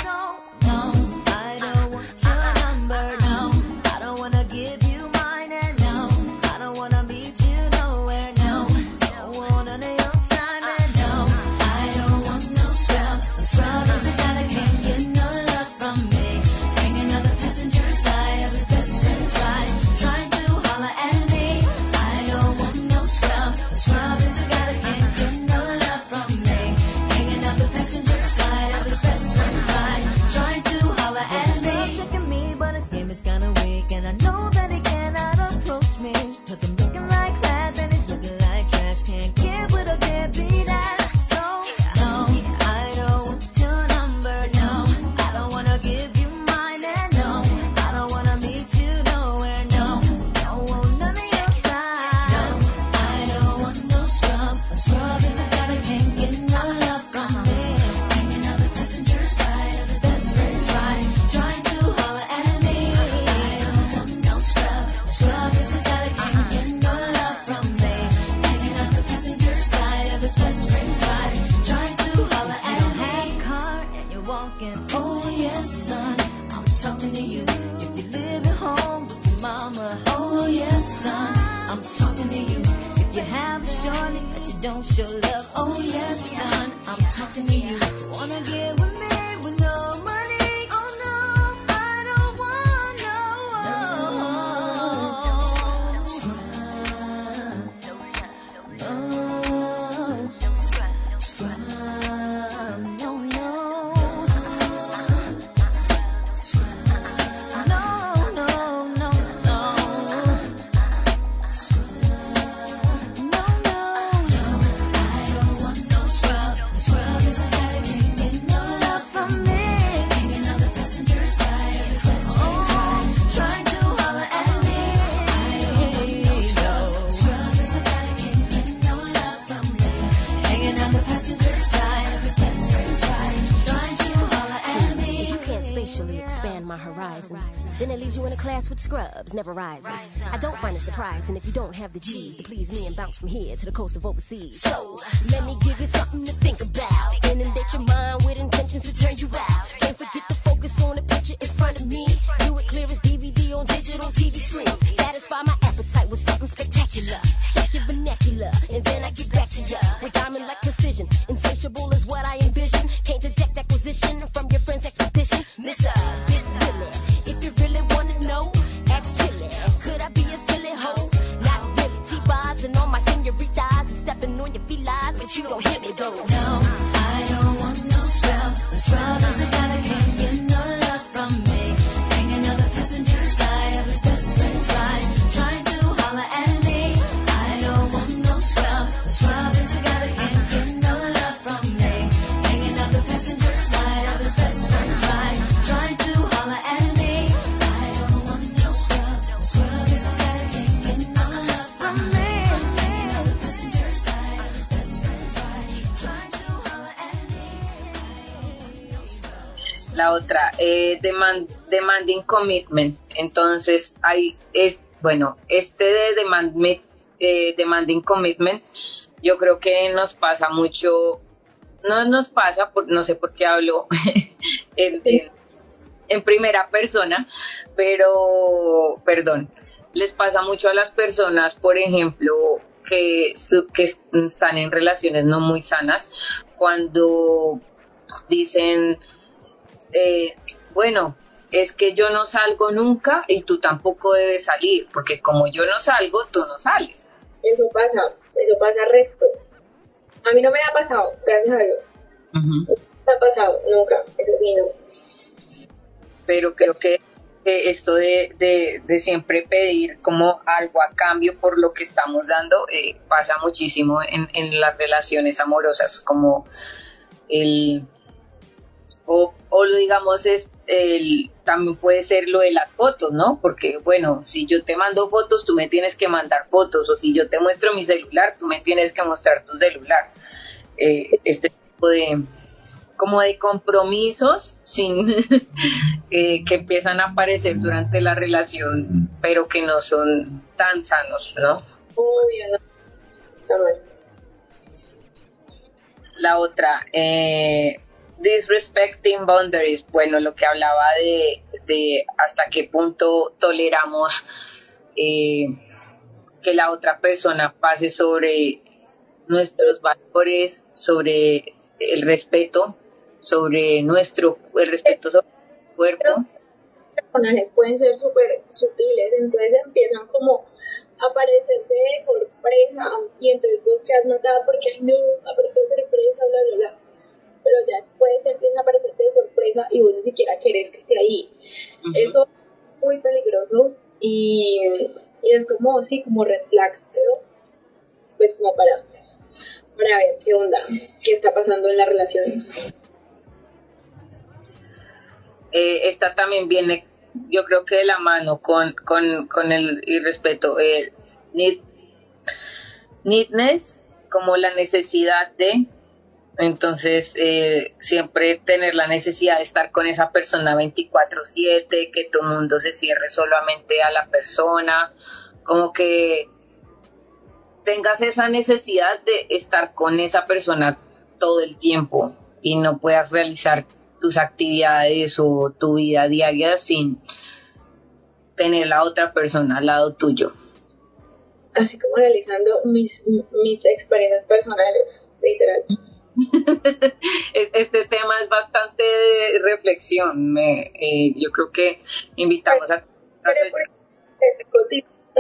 Then it leaves you in a class with scrubs, never rising. I don't find it surprising if you don't have the G's to please me and bounce from here to the coast of overseas. So, let me give you something to think about. Inundate your mind with intentions to turn you out. Can't forget to focus on the picture in front of me. Do it clear as DVD on digital TV screens. Satisfy my appetite with something spectacular. Check your vernacular, and then I get back to ya. With diamond like precision, insatiable is what I envision. Can't detect acquisition from your friend's expedition. You don't hit me though. No, I don't want no scrub. The scrub is a La otra, eh, demand- demanding commitment. Entonces, hay, es, bueno, este de demand, eh, demanding commitment, yo creo que nos pasa mucho, no nos pasa, por, no sé por qué hablo en, en- en primera persona, pero, perdón, les pasa mucho a las personas, por ejemplo, que, su- que están en relaciones no muy sanas, cuando dicen, eh, bueno, es que yo no salgo nunca y tú tampoco debes salir, porque como yo no salgo, tú no sales. Eso pasa, eso pasa resto. A mí no me ha pasado, gracias a Dios. No me ha pasado, nunca, eso sí no. Pero creo que eh, esto de, de- de siempre pedir como algo a cambio por lo que estamos dando eh, pasa muchísimo en, en las relaciones amorosas, como el o, o lo digamos es el también puede ser lo de las fotos, ¿no? Porque bueno, si yo te mando fotos, tú me tienes que mandar fotos, o si yo te muestro mi celular, tú me tienes que mostrar tu celular. Eh, este tipo de como de compromisos sin eh, que empiezan a aparecer durante la relación, pero que no son tan sanos, ¿no? Obvio, no. La otra, eh, disrespecting boundaries, bueno, lo que hablaba de, de hasta qué punto toleramos eh, que la otra persona pase sobre nuestros valores, sobre el respeto, sobre nuestro, el respeto sobre el cuerpo. personajes pueden ser súper sutiles, entonces empiezan como a aparecerse de sorpresa y entonces vos quedas notada porque, ay no, apareció sorpresa, bla, bla, bla. Pero ya después empieza a aparecerte de sorpresa y vos ni siquiera querés que esté ahí. Eso es muy peligroso y, y es como, sí, como red flags, creo. Pues como para, para ver qué onda, qué está pasando en la relación. eh, esta también viene, yo creo que de la mano con, con, con el irrespeto, el need, needness, como la necesidad de, entonces eh, siempre tener la necesidad de estar con esa persona 24/7, que tu mundo se cierre solamente a la persona, como que tengas esa necesidad de estar con esa persona todo el tiempo y no puedas realizar tus actividades o tu vida diaria sin tener la otra persona al lado tuyo. así como analizando mis, mis experiencias personales, literal. este tema es bastante de reflexión. Me, eh, yo creo que invitamos a...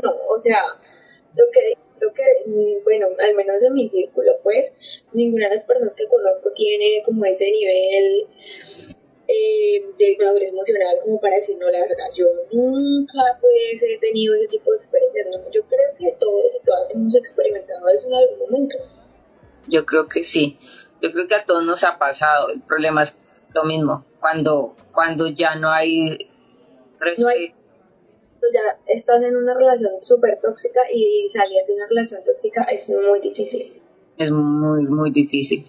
No, o sea, lo que, lo que, bueno, al menos en mi círculo, pues, ninguna de las personas que conozco tiene como ese nivel eh, de madurez emocional como para decir, no, la verdad, yo nunca pues he tenido ese tipo de experiencias. yo creo que todos y todas hemos experimentado eso en algún momento. Yo creo que sí. Yo creo que a todos nos ha pasado. El problema es lo mismo. Cuando, cuando ya no hay respeto. ya estás en una relación súper tóxica y salir de una relación tóxica es muy difícil. Es muy, muy difícil.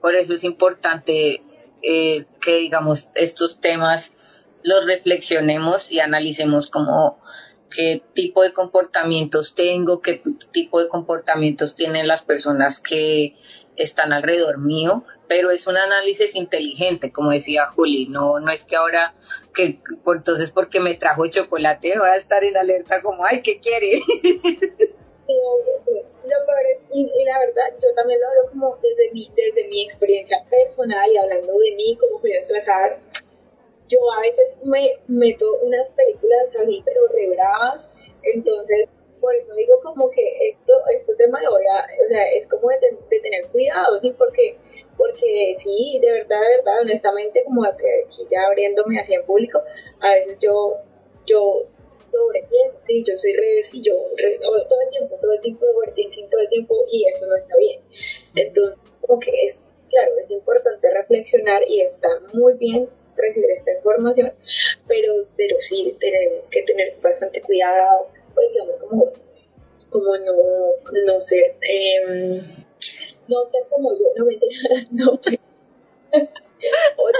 Por eso es importante eh, que, digamos, estos temas los reflexionemos y analicemos como qué tipo de comportamientos tengo, qué tipo de comportamientos tienen las personas que están alrededor mío, pero es un análisis inteligente, como decía Juli, no, no es que ahora, que entonces porque me trajo chocolate voy a estar en alerta como, ay, ¿qué quiere? y, la verdad, yo también lo hablo como desde mi, desde mi experiencia personal y hablando de mí como Julián Salazar, yo a veces me meto unas películas así, pero re entonces por eso digo como que esto, este tema lo voy a, o sea, es como de, tener cuidado, ¿sí? Porque, porque sí, de verdad, de verdad, honestamente, como que aquí ya abriéndome así en público, a veces yo, yo sobrepienso, sí, yo soy re, sí, yo todo el tiempo, todo el tiempo, overthinking todo el tiempo, y eso no está bien. Entonces, como que es, claro, es importante reflexionar y está muy bien recibir esta información, pero, pero sí tenemos que tener bastante cuidado pues digamos como, como no, no ser, eh, no ser como yo, no me no, o,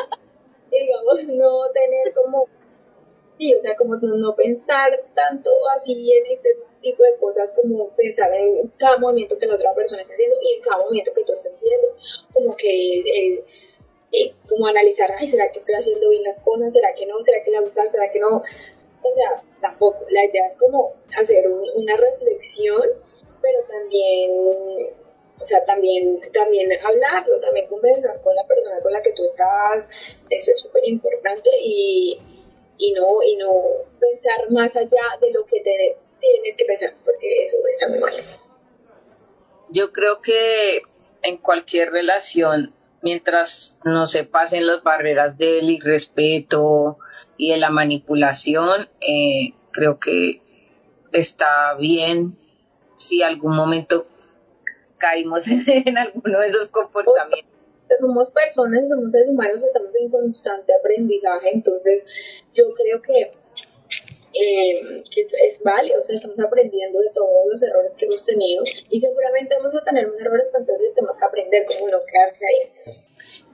digamos, no tener como, sí, o sea, como no, pensar tanto así en este tipo de cosas como pensar en cada movimiento que la otra persona está haciendo y en cada movimiento que tú estás haciendo, como que eh, eh, como analizar, ay, ¿será que estoy haciendo bien las cosas? ¿Será que no? ¿Será que le va a gustar? ¿Será que no? O sea, tampoco. La idea es como hacer una reflexión, pero también, o sea, también, también hablarlo, también conversar con la persona con la que tú estás. Eso es súper importante y, y, no, y no pensar más allá de lo que te tienes que pensar, porque eso está muy mal. Yo creo que en cualquier relación mientras no se pasen las barreras del irrespeto y de la manipulación, eh, creo que está bien si algún momento caímos en, alguno de esos comportamientos. Somos personas, somos seres humanos, estamos en constante aprendizaje, entonces yo creo que eh, que es válido, o sea, estamos aprendiendo de todos los errores que hemos tenido y seguramente vamos a tener un error, entonces tenemos que aprender cómo no quedarse ahí.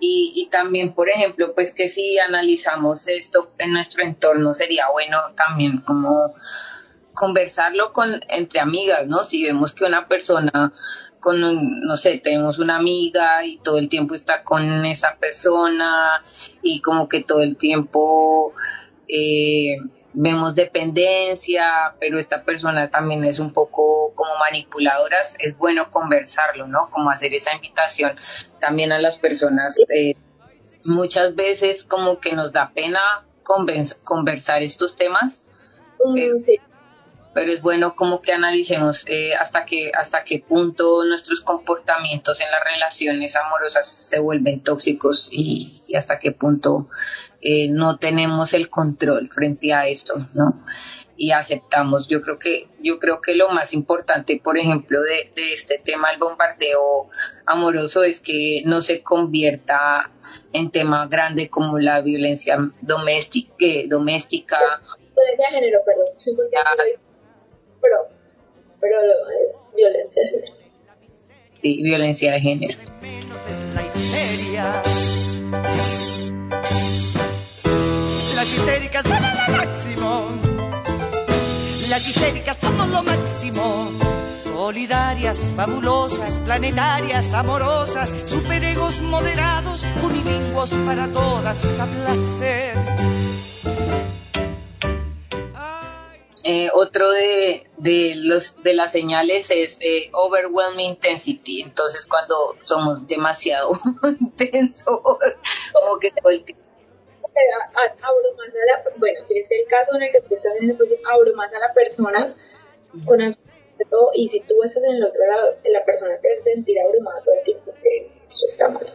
Y, y también, por ejemplo, pues que si analizamos esto en nuestro entorno, sería bueno también como conversarlo con entre amigas, ¿no? Si vemos que una persona con, no sé, tenemos una amiga y todo el tiempo está con esa persona y como que todo el tiempo eh, vemos dependencia, pero esta persona también es un poco como manipuladoras, es bueno conversarlo, ¿no? Como hacer esa invitación también a las personas. Eh, muchas veces como que nos da pena conversar estos temas, mm, pero, es bueno como que analicemos eh, hasta, que, hasta qué punto nuestros comportamientos en las relaciones amorosas se vuelven tóxicos y, y hasta qué punto eh, no tenemos el control frente a esto, ¿no? Y aceptamos. Yo creo que, yo creo que lo más importante, por ejemplo, de, este tema del bombardeo amoroso es que no se convierta en tema grande como la violencia doméstica, doméstica. Violencia de género, perdón. Ah. Pero, pero es violencia de género. Sí, violencia de género. Histéricas son lo máximo. Las histéricas somos lo máximo. Solidarias, fabulosas, planetarias, amorosas, superegos moderados, unilingüos para todas a placer. Eh, otro de, de, los, de las señales es eh, overwhelming intensity. Entonces, cuando somos demasiado intensos, como que todo el tiempo. Abrumas a la, bueno, si es el caso en el que tú estás en el proceso, abrumas a la persona con todo, y si tú estás en el otro lado, la persona te sentirá abrumada todo el tiempo, que eso está mal.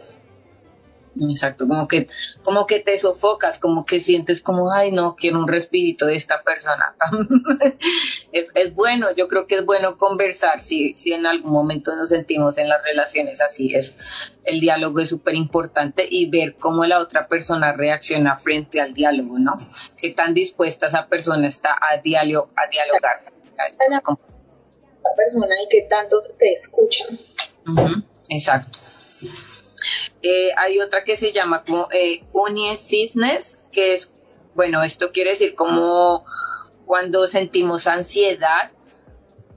Exacto, como que, como que te sofocas, como que sientes como, ay no, quiero un respirito de esta persona. es, es, bueno, yo creo que es bueno conversar si, si en algún momento nos sentimos en las relaciones así. Es, el diálogo es súper importante y ver cómo la otra persona reacciona frente al diálogo, ¿no? Qué tan dispuesta esa persona está a, diálogo, a dialogar. La persona y qué tanto te escucha. Uh -huh, exacto. Eh, hay otra que se llama como eh, que es, bueno, esto quiere decir como cuando sentimos ansiedad,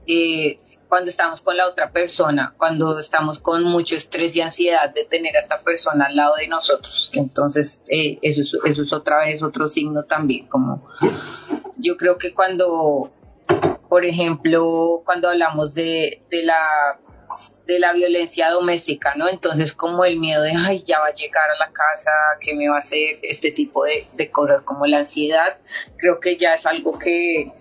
eh, cuando estamos con la otra persona, cuando estamos con mucho estrés y ansiedad de tener a esta persona al lado de nosotros. Entonces, eh, eso, es, eso es otra vez otro signo también, como yo creo que cuando, por ejemplo, cuando hablamos de, de la de la violencia doméstica, ¿no? Entonces como el miedo de, ay, ya va a llegar a la casa, ¿qué me va a hacer? Este tipo de, de cosas como la ansiedad, creo que ya es algo que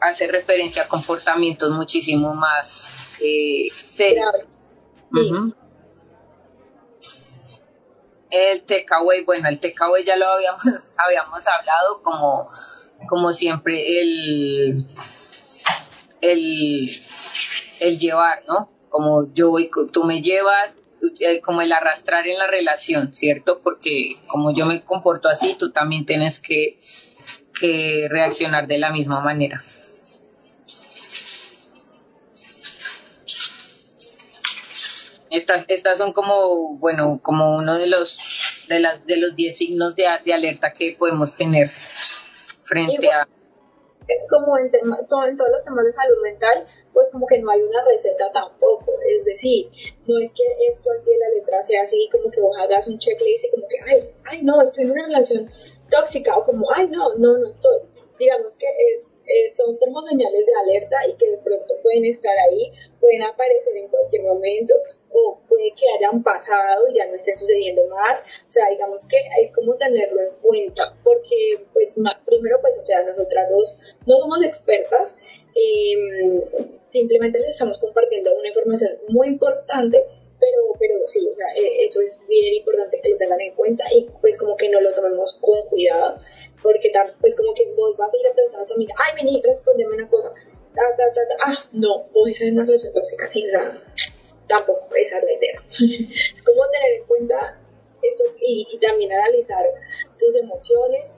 hace referencia a comportamientos muchísimo más eh, serios. Uh -huh. El takeaway, bueno, el takeaway ya lo habíamos, habíamos hablado como, como siempre el, el, el llevar, ¿no? Como yo voy, tú me llevas, como el arrastrar en la relación, ¿cierto? Porque como yo me comporto así, tú también tienes que, que reaccionar de la misma manera. Estas, estas son como, bueno, como uno de los de las de los 10 signos de, de, alerta que podemos tener frente Igual, a es como en, tema, todo, en todos los temas de salud mental, pues como que no hay una receta tampoco. Es decir, no es que esto al pie de la letra sea así, como que vos hagas un checklist y como que, ay, ay, no, estoy en una relación tóxica, o como, ay, no, no, no estoy. Digamos que es, es, son como señales de alerta y que de pronto pueden estar ahí, pueden aparecer en cualquier momento, o puede que hayan pasado y ya no estén sucediendo más. O sea, digamos que hay como tenerlo en cuenta, porque, pues, primero, pues, o sea, nosotras dos no somos expertas, eh, simplemente les estamos compartiendo una información muy importante, pero, pero sí, o sea, eh, eso es bien importante que lo tengan en cuenta y pues como que no lo tomemos con cuidado, porque pues como que vos vas a ir a preguntar a tu amiga, ay, vení, respondeme una cosa, ta, ta, ta, ah, no, vos estás en una relación tóxica, sí, o sea, tampoco esa es la idea. es como tener en cuenta esto y también analizar tus emociones,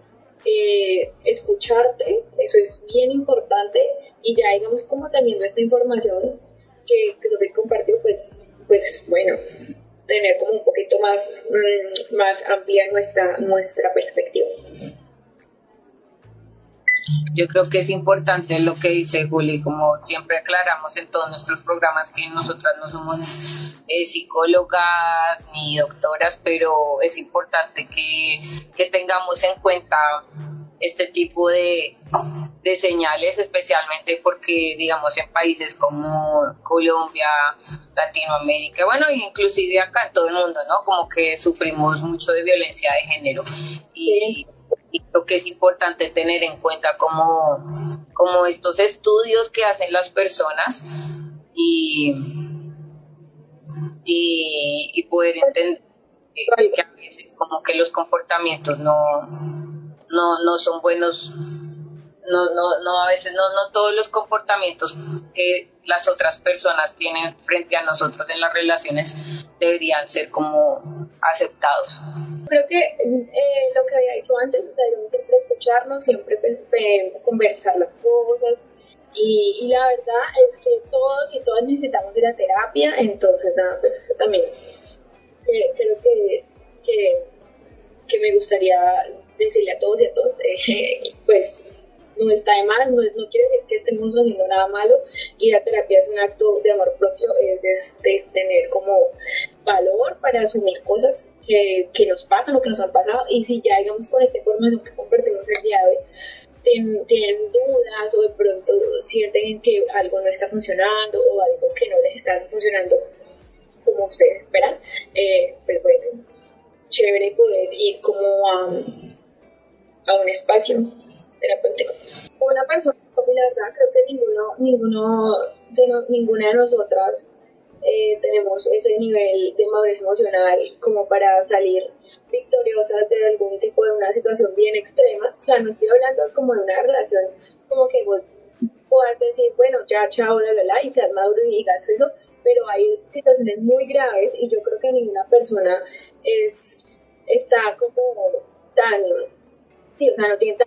eh, escucharte, eso es bien importante y ya digamos como teniendo esta información que, que Sofía compartió, pues, pues bueno, tener como un poquito más, mmm, más amplia nuestra, nuestra perspectiva. Yo creo que es importante lo que dice Juli, como siempre aclaramos en todos nuestros programas que nosotras no somos eh, psicólogas ni doctoras, pero es importante que, que tengamos en cuenta este tipo de, de, señales, especialmente porque, digamos, en países como Colombia, Latinoamérica, bueno, inclusive acá en todo el mundo, ¿no? Como que sufrimos mucho de violencia de género y, y creo que es importante tener en cuenta como, como estos estudios que hacen las personas y, y, poder entender que a veces como que los comportamientos no no, no son buenos, no, no, no, a veces no, no todos los comportamientos que las otras personas tienen frente a nosotros en las relaciones deberían ser como aceptados. Creo que eh, lo que había dicho antes, o sea, digamos, siempre escucharnos, siempre conversar las cosas, y, y, la verdad es que todos y todas necesitamos ir a terapia, entonces nada, pues eso también eh, creo que, que, que me gustaría decirle a todos y a todas, eh, pues no está de mal, no, no, quiere decir que estemos haciendo nada malo. Ir a terapia es un acto de amor propio, es de, tener como valor para asumir cosas que, que, nos pasan o que nos han pasado. Y si ya, digamos, con esta información que compartimos el día de hoy, tienen, tienen dudas o de pronto sienten que algo no está funcionando o algo que no les está funcionando como ustedes esperan, eh, pues bueno, chévere poder ir como a, a un espacio terapéutico. Una persona, la verdad, creo que ninguno, ninguno de no, ninguna de nosotras eh, tenemos ese nivel de madurez emocional como para salir victoriosas de algún tipo de una situación bien extrema. O sea, no estoy hablando como de una relación como que vos puedas decir, bueno, ya, chao, la, la, la, y seas maduro y digas eso, pero hay situaciones muy graves y yo creo que ninguna persona es, está como tan, sí, o sea, no tiene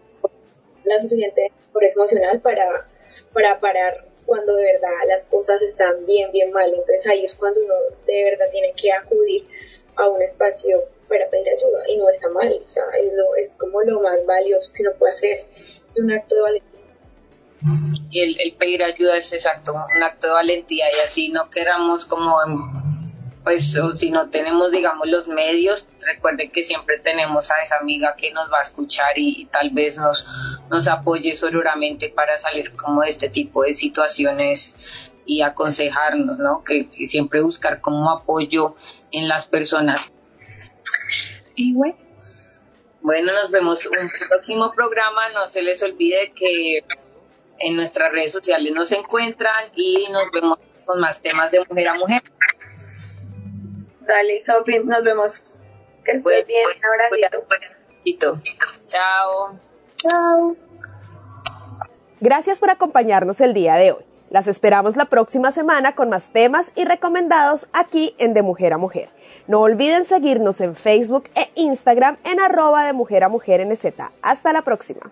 la suficiente madurez emocional para, para parar cuando de verdad las cosas están bien, bien mal. Entonces ahí es cuando uno de verdad tiene que acudir a un espacio para pedir ayuda y no está mal, o sea, es, lo, es como lo más valioso que uno puede hacer, es un acto de valentía. Y el, el, pedir ayuda es exacto, un acto de valentía y así no queramos como, pues, o si no tenemos, digamos, los medios, recuerden que siempre tenemos a esa amiga que nos va a escuchar y, y tal vez nos, nos apoye sororamente para salir como de este tipo de situaciones y aconsejarnos, ¿no? Que, que siempre buscar como apoyo en las personas. Y bueno. Bueno, nos vemos un próximo programa. No se les olvide que en nuestras redes sociales nos encuentran y nos vemos con más temas de mujer a mujer. Dale, Sophie, nos vemos. Que estés Bueno, bien. bueno, Un abracito. Cuidado. Chao. Chao. Gracias por acompañarnos el día de hoy. Las esperamos la próxima semana con más temas y recomendados aquí en De Mujer a Mujer. No olviden seguirnos en Facebook e Instagram en arroba de mujer a mujer NZ. Hasta la próxima.